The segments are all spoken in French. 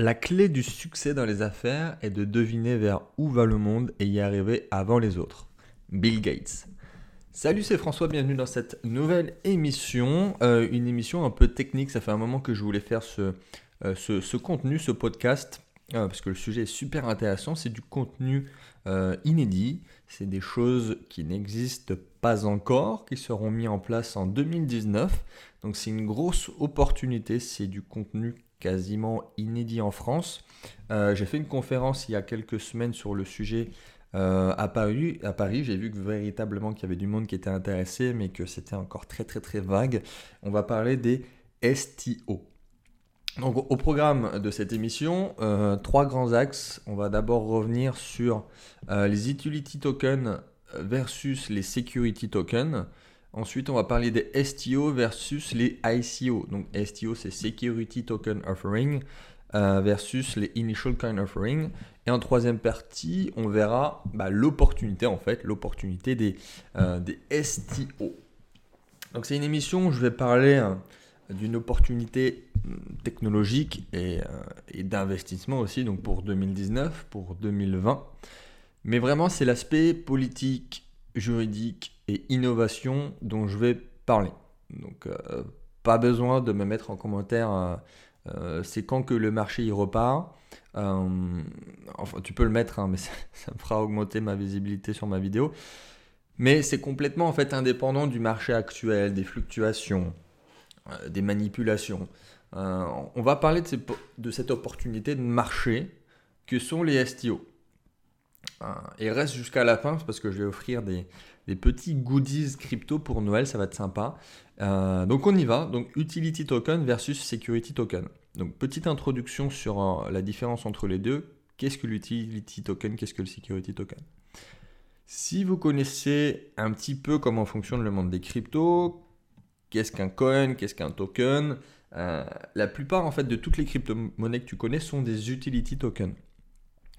La clé du succès dans les affaires est de deviner vers où va le monde et y arriver avant les autres. Bill Gates. Salut, c'est François, bienvenue dans cette nouvelle émission. Euh, une émission un peu technique, ça fait un moment que je voulais faire ce, euh, contenu, ce podcast, euh, parce que le sujet est super intéressant. C'est du contenu inédit, c'est des choses qui n'existent pas encore, qui seront mis en place en 2019. Donc c'est une grosse opportunité, c'est du contenu quasiment inédit en France. Euh, j'ai fait une conférence il y a quelques semaines sur le sujet euh, à Paris. J'ai vu que véritablement qu'il y avait du monde qui était intéressé, mais que c'était encore très très très vague. On va parler des STO. Donc au programme de cette émission, euh, trois grands axes. On va d'abord revenir sur les utility tokens versus les security tokens. Ensuite, on va parler des STO versus les ICO. Donc STO, c'est Security Token Offering euh, versus les Initial Coin Offering. Et en troisième partie, on verra bah, l'opportunité, en fait, l'opportunité des, euh, des STO. Donc c'est une émission où je vais parler hein, d'une opportunité hum, technologique et, euh, et d'investissement aussi, donc pour 2019, pour 2020. Mais vraiment, c'est l'aspect politique, juridique et innovation dont je vais parler. Donc, euh, pas besoin de me mettre en commentaire euh, euh, c'est quand que le marché y repart. enfin, tu peux le mettre, hein, mais ça, me fera augmenter ma visibilité sur ma vidéo. Mais c'est complètement en fait indépendant du marché actuel, des fluctuations, des manipulations. on va parler de, de, cette opportunité de marché que sont les STO. Et reste jusqu'à la fin parce que je vais offrir des, des petits goodies crypto pour Noël, ça va être sympa. Euh, donc on y va, donc utility token versus security token. Donc petite introduction sur euh, la différence entre les deux. Qu'est-ce que l'utility token, qu'est-ce que le security token? Si vous connaissez un petit peu comment fonctionne le monde des cryptos, qu'est-ce qu'un coin, qu'est-ce qu'un token, euh, la plupart en fait de toutes les crypto-monnaies que tu connais sont des utility tokens.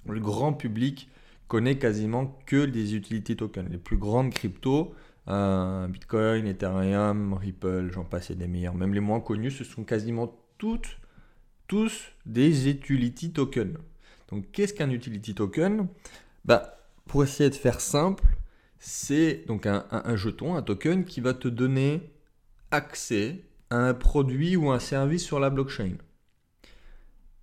Le grand public connaît quasiment que des utility tokens. Les plus grandes cryptos, euh, Bitcoin, Ethereum, Ripple, j'en passe et des meilleurs. Même les moins connus, ce sont quasiment toutes, tous des utility tokens. Donc qu'est-ce qu'un utility token? Bah, Pour essayer de faire simple, c'est donc un, un, jeton, un token qui va te donner accès à un produit ou un service sur la blockchain.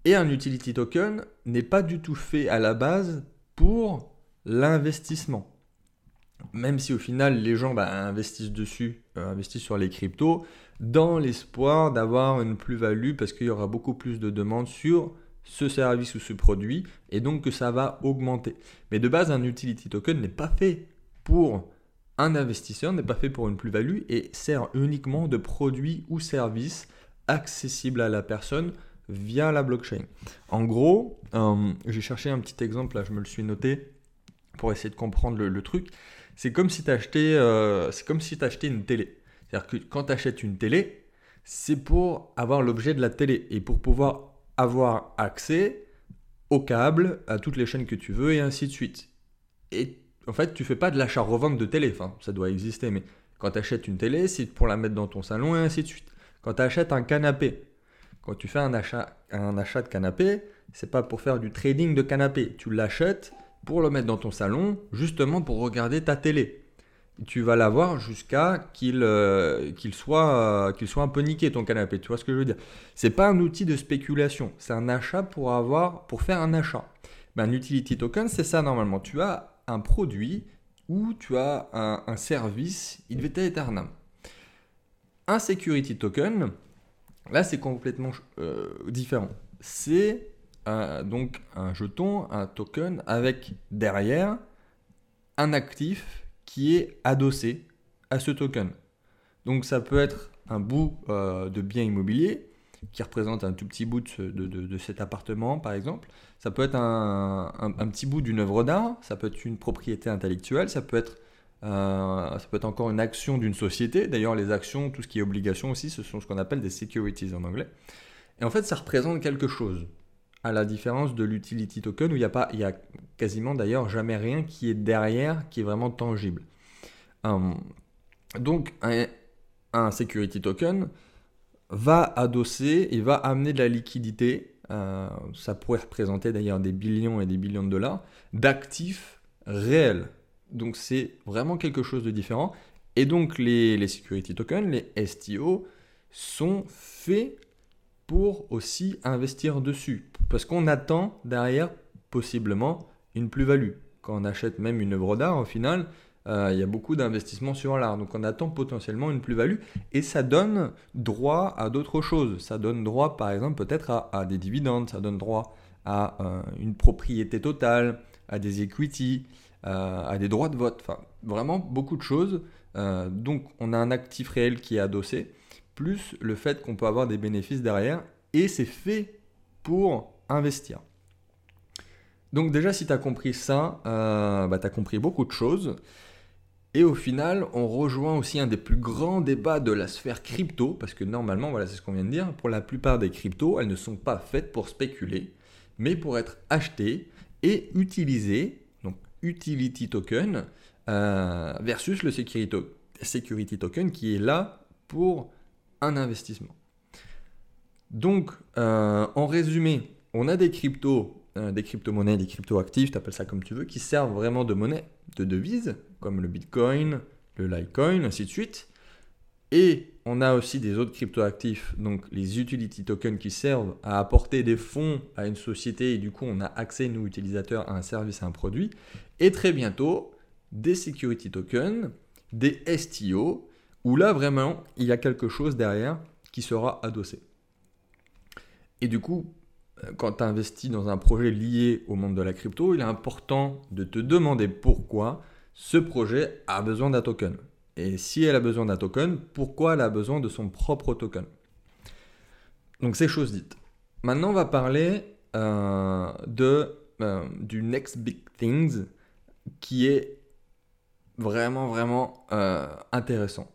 Et un utility token n'est pas du tout fait à la base pour l'investissement. Même si au final les gens bah, investissent dessus, euh, investissent sur les cryptos, dans l'espoir d'avoir une plus-value parce qu'il y aura beaucoup plus de demandes sur ce service ou ce produit et donc que ça va augmenter. Mais de base, un utility token n'est pas fait pour un investisseur, n'est pas fait pour une plus-value et sert uniquement de produit ou service accessible à la personne via la blockchain. En gros, euh, j'ai cherché un petit exemple, là je me le suis noté pour essayer de comprendre le, truc. C'est comme si tu achetais, euh, si une télé. C'est-à-dire que quand tu achètes une télé, c'est pour avoir l'objet de la télé et pour pouvoir avoir accès au câble, à toutes les chaînes que tu veux et ainsi de suite. Et en fait, tu fais pas de l'achat-revente de télé, enfin, ça doit exister, mais quand tu achètes une télé, c'est pour la mettre dans ton salon et ainsi de suite. Quand tu achètes un canapé, quand tu fais un achat, un achat de canapé, c'est pas pour faire du trading de canapé. Tu l'achètes pour le mettre dans ton salon, justement pour regarder ta télé. Tu vas l'avoir jusqu'à qu'il euh, soit, qu'il soit un peu niqué ton canapé. Tu vois ce que je veux dire? C'est pas un outil de spéculation. C'est un achat pour avoir, pour faire un achat. Ben, un utility token, c'est ça normalement. Tu as un produit ou tu as un, service il vita aeternam. Un security token, Là, c'est complètement euh, différent. C'est donc un jeton, un token avec derrière un actif qui est adossé à ce token. Donc ça peut être un bout euh, de bien immobilier qui représente un tout petit bout de, cet appartement, par exemple. Ça peut être un, un petit bout d'une œuvre d'art, ça peut être une propriété intellectuelle, ça peut être euh, ça peut être encore une action d'une société. D'ailleurs, les actions, tout ce qui est obligation aussi, ce sont ce qu'on appelle des securities en anglais. Et en fait, ça représente quelque chose. À la différence de l'utility token, où il n'y a, a quasiment d'ailleurs jamais rien qui est derrière, qui est vraiment tangible. Euh, donc, un, un, security token va adosser et va amener de la liquidité euh, ça pourrait représenter d'ailleurs des billions et des billions de dollars, d'actifs réels. Donc c'est vraiment quelque chose de différent. Et donc les, security tokens, les STO, sont faits pour aussi investir dessus. Parce qu'on attend derrière possiblement une plus-value. Quand on achète même une œuvre d'art, au final, euh, il y a beaucoup d'investissements sur l'art. Donc on attend potentiellement une plus-value et ça donne droit à d'autres choses. Ça donne droit par exemple peut-être à, des dividendes, ça donne droit à euh, une propriété totale, à des equity, à des droits de vote. Vraiment beaucoup de choses. donc on a un actif réel qui est adossé, plus le fait qu'on peut avoir des bénéfices derrière et c'est fait pour investir. Donc déjà, si tu as compris ça, bah, tu as compris beaucoup de choses. Et au final, on rejoint aussi un des plus grands débats de la sphère crypto, parce que normalement, voilà, c'est ce qu'on vient de dire, pour la plupart des cryptos, elles ne sont pas faites pour spéculer, mais pour être achetées et utilisées, utility token, euh, versus le security, token qui est là pour un investissement. Donc, euh, en résumé, on a des cryptos euh, des crypto-monnaies, des crypto-actifs, tu appelles ça comme tu veux, qui servent vraiment de monnaie, de devise, comme le Bitcoin, le Litecoin, ainsi de suite. Et on a aussi des autres crypto-actifs, donc les utility tokens qui servent à apporter des fonds à une société et du coup on a accès, nous utilisateurs, à un service, à un produit. Et très bientôt, des security tokens, des STO, où là vraiment il y a quelque chose derrière qui sera adossé. Et du coup, euh, quand tu investis dans un projet lié au monde de la crypto, il est important de te demander pourquoi ce projet a besoin d'un token. Et si elle a besoin d'un token, pourquoi elle a besoin de son propre token? Donc c'est chose dite. Maintenant, on va parler euh, de, euh, du next big things qui est vraiment, vraiment intéressant.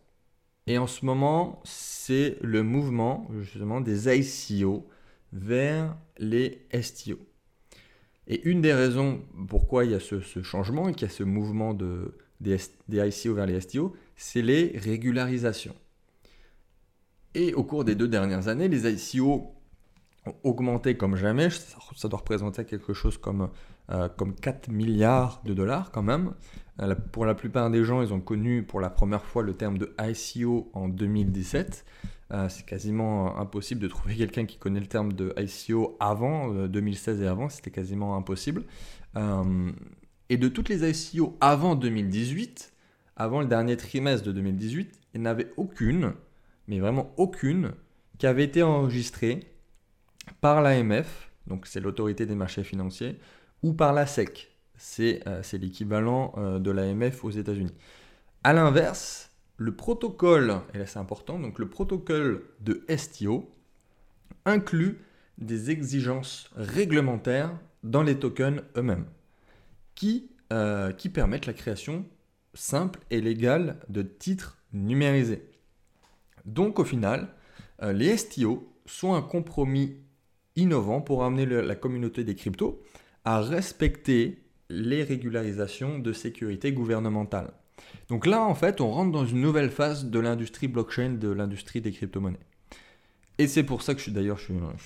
Et en ce moment, c'est le mouvement justement des ICO vers les STO. Et une des raisons pourquoi il y a ce, changement et qu'il y a ce mouvement de, des, ICO vers les STO, c'est les régularisations. Et au cours des deux dernières années, les ICO ont augmenté comme jamais. Ça, doit représenter quelque chose comme, euh, comme 4 milliards de dollars quand même. Euh, pour la plupart des gens, ils ont connu pour la première fois le terme de ICO en 2017. Euh, c'est quasiment impossible de trouver quelqu'un qui connaît le terme de ICO avant 2016 euh, et avant, c'était quasiment impossible. Et de toutes les ICO avant 2018, avant le dernier trimestre de 2018, il n'y avait aucune, mais vraiment aucune, qui avait été enregistrée par l'AMF, donc c'est l'autorité des marchés financiers, ou par la SEC, c'est l'équivalent de l'AMF aux États-Unis. A l'inverse, le protocole, et là c'est important, donc le protocole de STO inclut des exigences réglementaires dans les tokens eux-mêmes qui, euh, qui permettent la création simple et légale de titres numérisés. Donc au final, euh, les STO sont un compromis innovant pour amener la communauté des cryptos à respecter les régularisations de sécurité gouvernementale. Donc là, en fait, on rentre dans une nouvelle phase de l'industrie blockchain, de l'industrie des crypto-monnaies. Et c'est pour ça que je suis d'ailleurs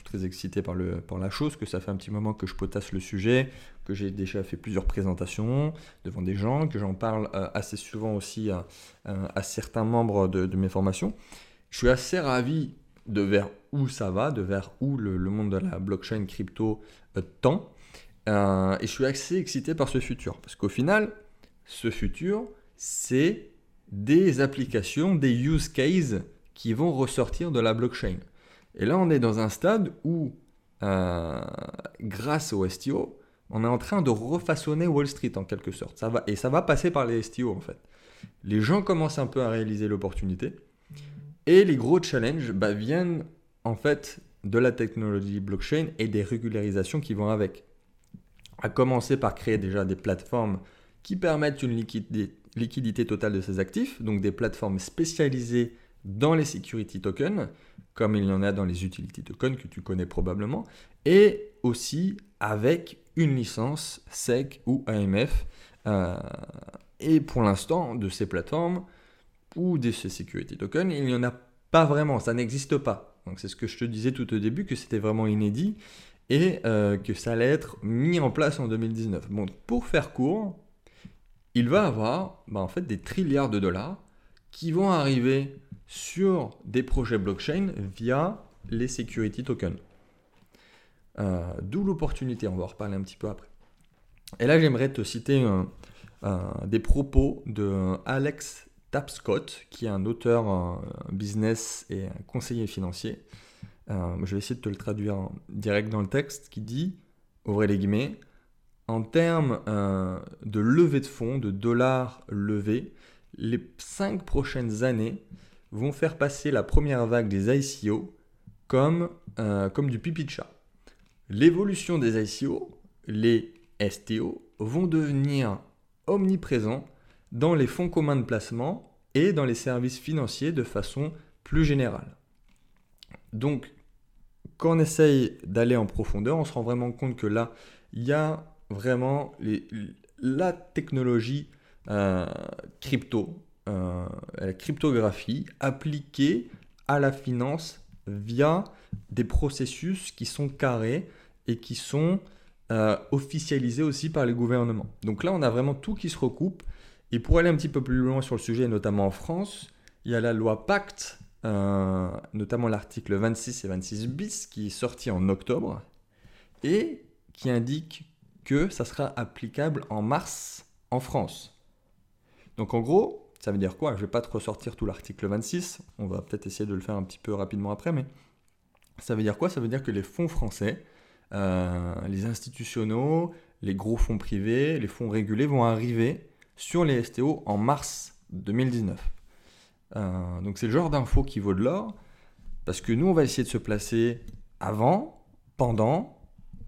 très excité par, par la chose, que ça fait un petit moment que je potasse le sujet, que j'ai déjà fait plusieurs présentations devant des gens, que j'en parle euh, assez souvent aussi à, certains membres de, mes formations. Je suis assez ravi de vers où ça va, de vers où le, monde de la blockchain crypto euh, tend. Euh, et je suis assez excité par ce futur, parce qu'au final, ce futur, c'est des applications, des use cases qui vont ressortir de la blockchain. Et là, on est dans un stade où, grâce au STO, on est en train de refaçonner Wall Street en quelque sorte. Ça va, et ça va passer par les STO en fait. Les gens commencent un peu à réaliser l'opportunité. Et les gros challenges bah, viennent en fait de la technologie blockchain et des régularisations qui vont avec. À commencer par créer déjà des plateformes qui permettent une liquidité, liquidité totale de ses actifs, donc des plateformes spécialisées dans les security tokens, comme il y en a dans les utility tokens que tu connais probablement, et aussi avec une licence SEC ou AMF. Euh, et pour l'instant, de ces plateformes ou de ces security tokens, il n'y en a pas vraiment, ça n'existe pas. Donc c'est ce que je te disais tout au début, que c'était vraiment inédit. et que ça allait être mis en place en 2019. Bon, pour faire court, il va avoir bah, en fait des trilliards de dollars qui vont arriver sur des projets blockchain via les security tokens. Euh, d'où l'opportunité, on va en reparler un petit peu après. Et là, j'aimerais te citer des propos de Alex Tapscott, qui est un auteur business et un conseiller financier. Euh, je vais essayer de te le traduire direct dans le texte, qui dit, ouvrez les guillemets, en termes euh, de levée de fonds, de dollars levés, les cinq prochaines années vont faire passer la première vague des ICO comme, euh, comme du pipi de chat. L'évolution des ICO, les STO, vont devenir omniprésents dans les fonds communs de placement et dans les services financiers de façon plus générale. Donc, quand on essaye d'aller en profondeur, on se rend vraiment compte que là, il y a vraiment la technologie euh, crypto, euh, la cryptographie appliquée à la finance via des processus qui sont carrés et qui sont euh, officialisés aussi par les gouvernements. Donc là, on a vraiment tout qui se recoupe. Et pour aller un petit peu plus loin sur le sujet, notamment en France, il y a la loi Pacte, notamment l'article 26 et 26 bis, qui est sorti en octobre, et qui indique que ça sera applicable en mars en France. Donc en gros, ça veut dire quoi? Je ne vais pas te ressortir tout l'article 26, on va peut-être essayer de le faire un petit peu rapidement après, mais ça veut dire quoi? Ça veut dire que les fonds français, euh, les institutionnels, les gros fonds privés, les fonds régulés vont arriver sur les STO en mars 2019. Euh, donc c'est le genre d'info qui vaut de l'or, parce que nous, on va essayer de se placer avant, pendant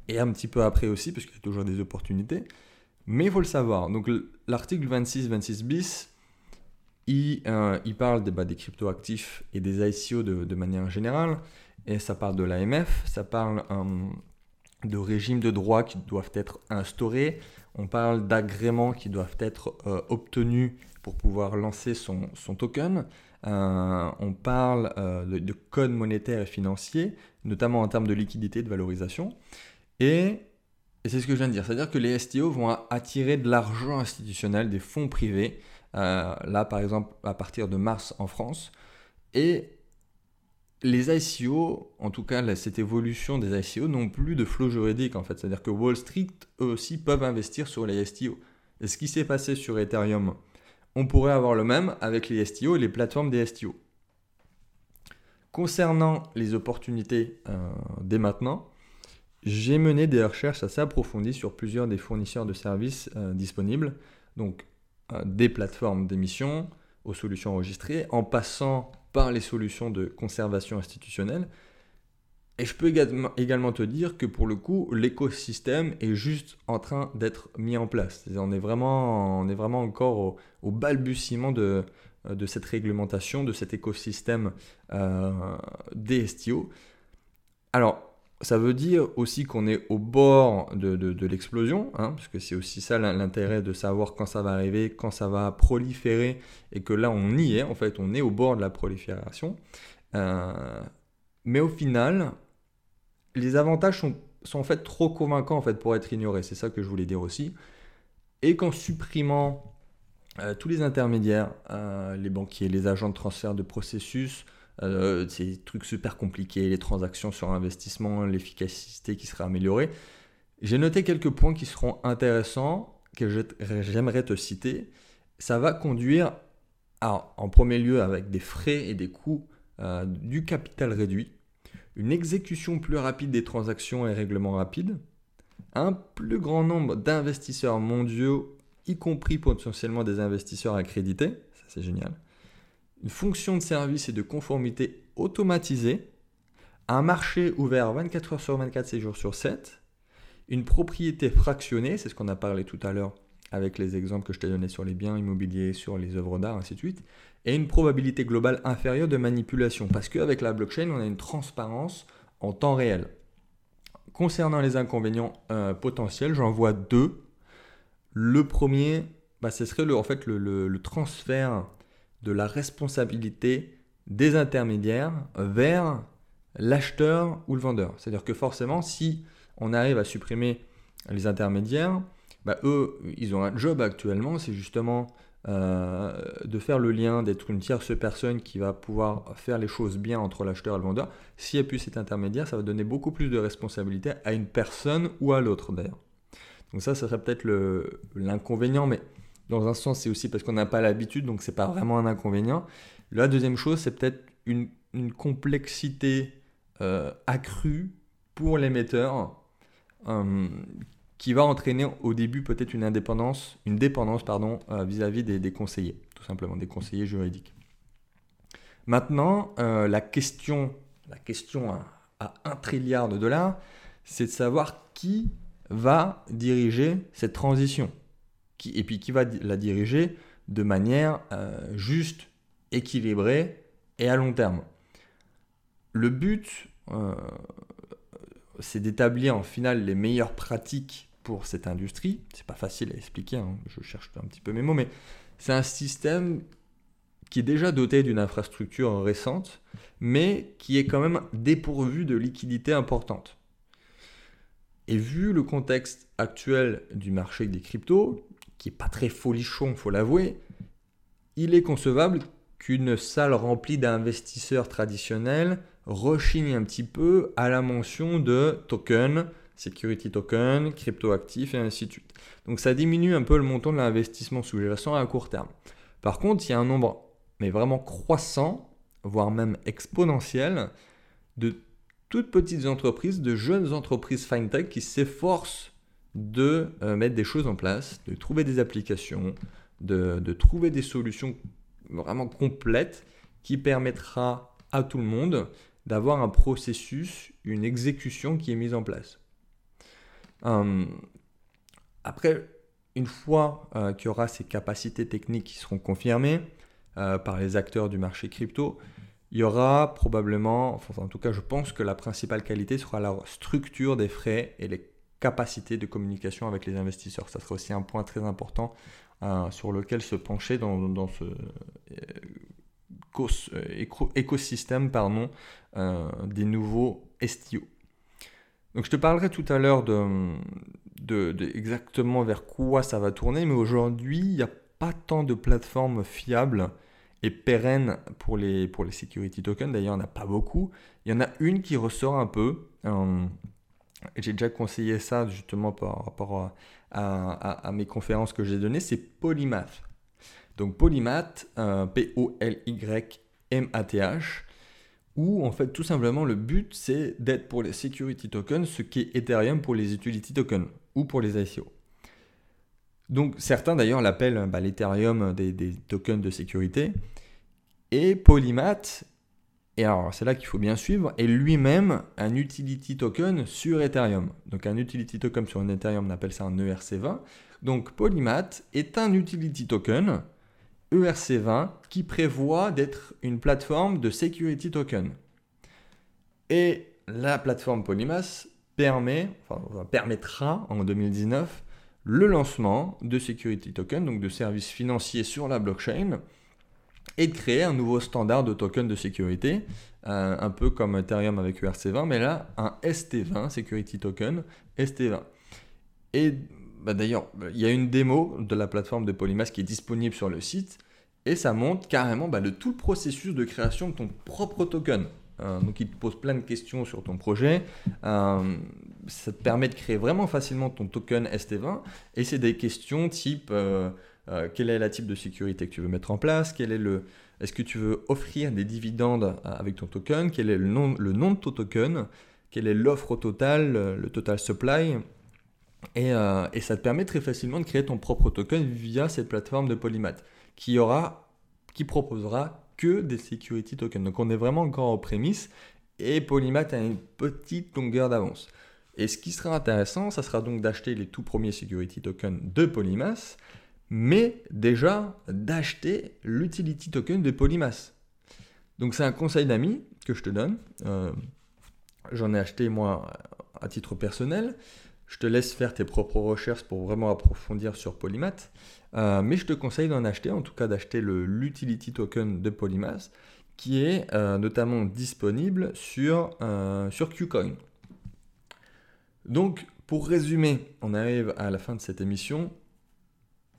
et un petit peu après aussi, parce qu'il y a toujours des opportunités. Mais il faut le savoir. Donc l'article 26-26 bis, il, euh, il parle des, bah, des cryptoactifs et des ICO de, manière générale. Et ça parle de l'AMF, ça parle de régimes de droit qui doivent être instaurés. On parle d'agréments qui doivent être euh, obtenus pour pouvoir lancer son, son token. on parle de, de code monétaire et financier, notamment en termes de liquidité, de valorisation. Et, c'est ce que je viens de dire, c'est-à-dire que les STO vont attirer de l'argent institutionnel, des fonds privés, euh, là par exemple à partir de mars en France. Et les ICO, en tout cas cette évolution des ICO, n'ont plus de flot juridique en fait. C'est-à-dire que Wall Street, eux aussi, peuvent investir sur les STO. Et ce qui s'est passé sur Ethereum, on pourrait avoir le même avec les STO et les plateformes des STO. Concernant les opportunités euh, dès maintenant, j'ai mené des recherches assez approfondies sur plusieurs des fournisseurs de services euh, disponibles, donc euh, des plateformes d'émission aux solutions enregistrées, en passant par les solutions de conservation institutionnelle. Et je peux également te dire que pour le coup, l'écosystème est juste en train d'être mis en place. On est vraiment, on est vraiment encore au, balbutiement de, de, cette réglementation, de cet écosystème euh, des STO. Alors, ça veut dire aussi qu'on est au bord de, l'explosion, hein, parce que c'est aussi ça l'intérêt de savoir quand ça va arriver, quand ça va proliférer, et que là on y est, en fait on est au bord de la prolifération. Euh, mais au final, les avantages sont, en fait trop convaincants en fait, pour être ignorés, c'est ça que je voulais dire aussi. Et qu'en supprimant euh, tous les intermédiaires, euh, les banquiers, les agents de transfert de processus, euh, ces trucs super compliqués, les transactions sur investissement, l'efficacité qui sera améliorée. J'ai noté quelques points qui seront intéressants, que j'aimerais te citer. Ça va conduire, en premier lieu, avec des frais et des coûts euh, du capital réduit, une exécution plus rapide des transactions et règlements rapides, un plus grand nombre d'investisseurs mondiaux, y compris potentiellement des investisseurs accrédités, ça c'est génial, une fonction de service et de conformité automatisée, un marché ouvert 24 heures sur 24, 7 jours sur 7, une propriété fractionnée, c'est ce qu'on a parlé tout à l'heure avec les exemples que je t'ai donnés sur les biens immobiliers, sur les œuvres d'art, ainsi de suite, et une probabilité globale inférieure de manipulation, parce qu'avec la blockchain, on a une transparence en temps réel. Concernant les inconvénients euh, potentiels, j'en vois deux. Le premier, bah, ce serait le, en fait le transfert de la responsabilité des intermédiaires vers l'acheteur ou le vendeur. C'est-à-dire que forcément, si on arrive à supprimer les intermédiaires, bah, eux, ils ont un job actuellement, c'est justement euh, de faire le lien, d'être une tierce personne qui va pouvoir faire les choses bien entre l'acheteur et le vendeur. S'il n'y a plus cet intermédiaire, ça va donner beaucoup plus de responsabilité à une personne ou à l'autre d'ailleurs. Donc ça, ça serait peut-être l'inconvénient, mais dans un sens, c'est aussi parce qu'on n'a pas l'habitude, donc c'est pas vraiment un inconvénient. La deuxième chose, c'est peut-être une, complexité euh, accrue pour l'émetteur euh, qui va entraîner au début peut-être une indépendance, une dépendance pardon, euh, vis-à-vis des, conseillers, tout simplement des conseillers juridiques. Maintenant, la question, la question à, à, un trilliard de dollars, c'est de savoir qui va diriger cette transition, et puis qui va la diriger de manière juste, équilibrée et à long terme. Le but, euh, c'est d'établir en final les meilleures pratiques pour cette industrie. C'est pas facile à expliquer, hein. je cherche un petit peu mes mots, mais c'est un système qui est déjà doté d'une infrastructure récente, mais qui est quand même dépourvu de liquidités importantes. Et vu le contexte actuel du marché des cryptos, qui est pas très folichon, faut l'avouer, il est concevable qu'une salle remplie d'investisseurs traditionnels rechigne un petit peu à la mention de token, security token, cryptoactifs et ainsi de suite. Donc ça diminue un peu le montant de l'investissement sous-jacent à court terme. Par contre, il y a un nombre, mais vraiment croissant, voire même exponentiel, de toutes petites entreprises, de jeunes entreprises fintech qui s'efforcent de euh, mettre des choses en place, de trouver des applications, de, de trouver des solutions vraiment complètes qui permettra à tout le monde d'avoir un processus, une exécution qui est mise en place. Hum, après, une fois euh, qu'il y aura ces capacités techniques qui seront confirmées euh, par les acteurs du marché crypto, il y aura probablement, en tout cas je pense que la principale qualité sera la structure des frais et les capacités de communication avec les investisseurs. Ça sera aussi un point très important euh, sur lequel se pencher dans, ce écosystème pardon, euh, des nouveaux STO. Donc je te parlerai tout à l'heure de, exactement vers quoi ça va tourner, mais aujourd'hui, il n'y a pas tant de plateformes fiables et pérennes pour les, pour les security tokens. D'ailleurs, il n'y en a pas beaucoup. Il y en a une qui ressort un peu. Euh, j'ai déjà conseillé ça justement par rapport à, mes conférences que j'ai données, c'est Polymath. Donc Polymath, euh, P-O-L-Y-M-A-T-H, où en fait tout simplement le but c'est d'être pour les security tokens ce qu'est Ethereum pour les utility tokens ou pour les ICO. Donc certains d'ailleurs l'appellent bah, l'Ethereum des, tokens de sécurité. Et Polymath, et alors c'est là qu'il faut bien suivre, est lui-même un utility token sur Ethereum. Donc un utility token sur un Ethereum, on appelle ça un ERC20. Donc Polymath est un utility token ERC20 qui prévoit d'être une plateforme de security token. Et la plateforme Polymath permet, permettra en 2019 le lancement de security token, donc de services financiers sur la blockchain, et de créer un nouveau standard de token de sécurité, euh, un peu comme Ethereum avec ERC20, mais là un ST20, Security Token ST20. Et bah, d'ailleurs, il y a une démo de la plateforme de Polymath qui est disponible sur le site et ça montre carrément bah, le tout le processus de création de ton propre token. Euh, donc il te pose plein de questions sur ton projet. Euh, ça te permet de créer vraiment facilement ton token ST20 et c'est des questions type euh, quel est la type de sécurité que tu veux mettre en place, quel est le, est-ce que tu veux offrir des dividendes avec ton token, quel est le nom, le nom de ton token, quelle est l'offre au total, le total supply, euh, et, ça te permet très facilement de créer ton propre token via cette plateforme de Polymath qui, aura, qui proposera que des security tokens. Donc on est vraiment encore aux prémices et Polymath a une petite longueur d'avance. Et ce qui sera intéressant, ça sera donc d'acheter les tout premiers security tokens de Polymath, mais déjà d'acheter l'utility token de Polymath. Donc c'est un conseil d'amis que je te donne. Euh, j'en ai acheté moi à titre personnel. Je te laisse faire tes propres recherches pour vraiment approfondir sur Polymath. Euh, mais je te conseille d'en acheter, en tout cas d'acheter l'utility token de Polymath, qui est notamment disponible sur Qcoin. Donc, pour résumer, on arrive à la fin de cette émission.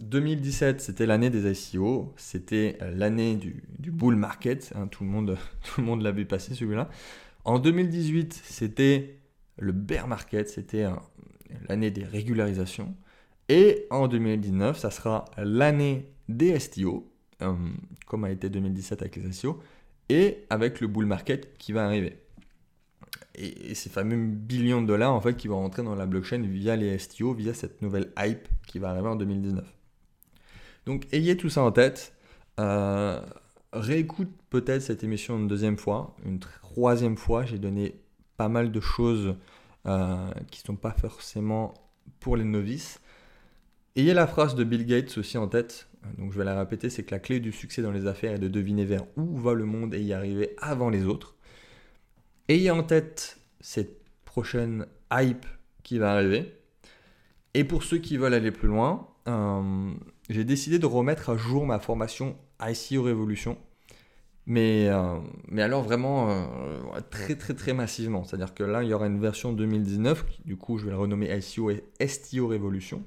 2017, c'était l'année des ICO, c'était l'année du, bull market, hein, tout le monde, tout le monde l'a vu celui-là. En 2018, c'était le bear market, c'était l'année des régularisations. Et en 2019, ça sera l'année des STO, euh, comme a été 2017 avec les STO, et avec le bull market qui va arriver. Et, ces fameux billions de dollars en fait qui vont rentrer dans la blockchain via les STO, via cette nouvelle hype qui va arriver en 2019. Donc ayez tout ça en tête. Euh, réécoute peut-être cette émission une deuxième fois, une troisième fois. J'ai donné pas mal de choses euh, qui ne sont pas forcément pour les novices. Ayez la phrase de Bill Gates aussi en tête. Donc je vais la répéter, c'est que la clé du succès dans les affaires est de deviner vers où va le monde et y arriver avant les autres. Ayez en tête cette prochaine hype qui va arriver. Et pour ceux qui veulent aller plus loin, euh, j'ai décidé de remettre à jour ma formation ICO Révolution. Mais, euh, mais alors vraiment euh, très très très massivement. C'est-à-dire que là, il y aura une version 2019, du coup je vais la renommer ICO et STO Révolution,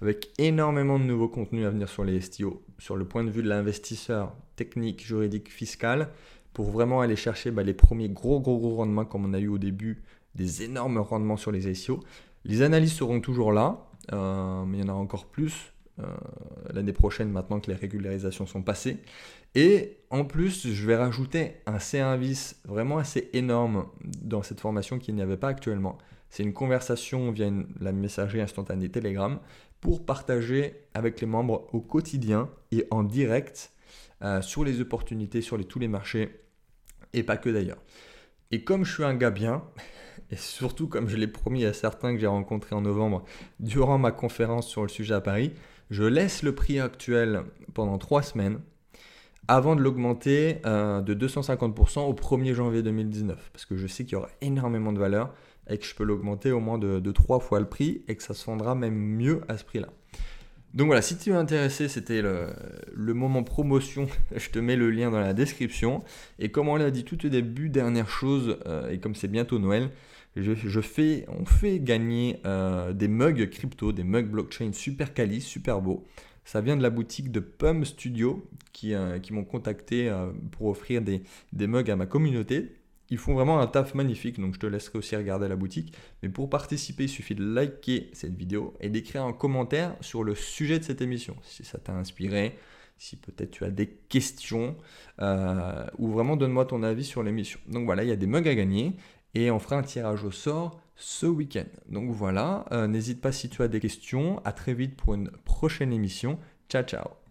avec énormément de nouveaux contenus à venir sur les STO, sur le point de vue de l'investisseur technique, juridique, fiscal, pour vraiment aller chercher bah, les premiers gros gros gros rendements comme on a eu au début, des énormes rendements sur les STO. Les analyses seront toujours là, euh, mais il y en a encore plus l'année prochaine maintenant que les régularisations sont passées. Et en plus, je vais rajouter un service vraiment assez énorme dans cette formation qu'il n'y avait pas actuellement. C'est une conversation via la messagerie instantanée Telegram pour partager avec les membres au quotidien et en direct euh, sur les opportunités, sur tous les marchés et pas que d'ailleurs. Et comme je suis un gars bien, et surtout comme je l'ai promis à certains que j'ai rencontrés en novembre durant ma conférence sur le sujet à Paris, je laisse le prix actuel pendant trois semaines avant de l'augmenter euh, de 250% au 1er janvier 2019. Parce que je sais qu'il y aura énormément de valeur et que je peux l'augmenter au moins de, trois fois le prix et que ça se vendra même mieux à ce prix-là. Donc voilà, si tu es intéressé, c'était le, moment promotion. Je te mets le lien dans la description. Et comme on l'a dit tout au début, dernière chose, euh, et comme c'est bientôt Noël, je, fais, on fait gagner euh, des mugs crypto, des mugs blockchain super quali, super beaux. Ça vient de la boutique de Pum Studio qui, euh, m'ont contacté euh, pour offrir des, mugs à ma communauté. Ils font vraiment un taf magnifique, donc je te laisserai aussi regarder la boutique. Mais pour participer, il suffit de liker cette vidéo et d'écrire un commentaire sur le sujet de cette émission. Si ça t'a inspiré, si peut-être tu as des questions, ou vraiment donne-moi ton avis sur l'émission. Donc voilà, il y a des mugs à gagner et on fera un tirage au sort ce week-end. Donc voilà, euh, n'hésite pas si tu as des questions. À très vite pour une prochaine émission. Ciao ciao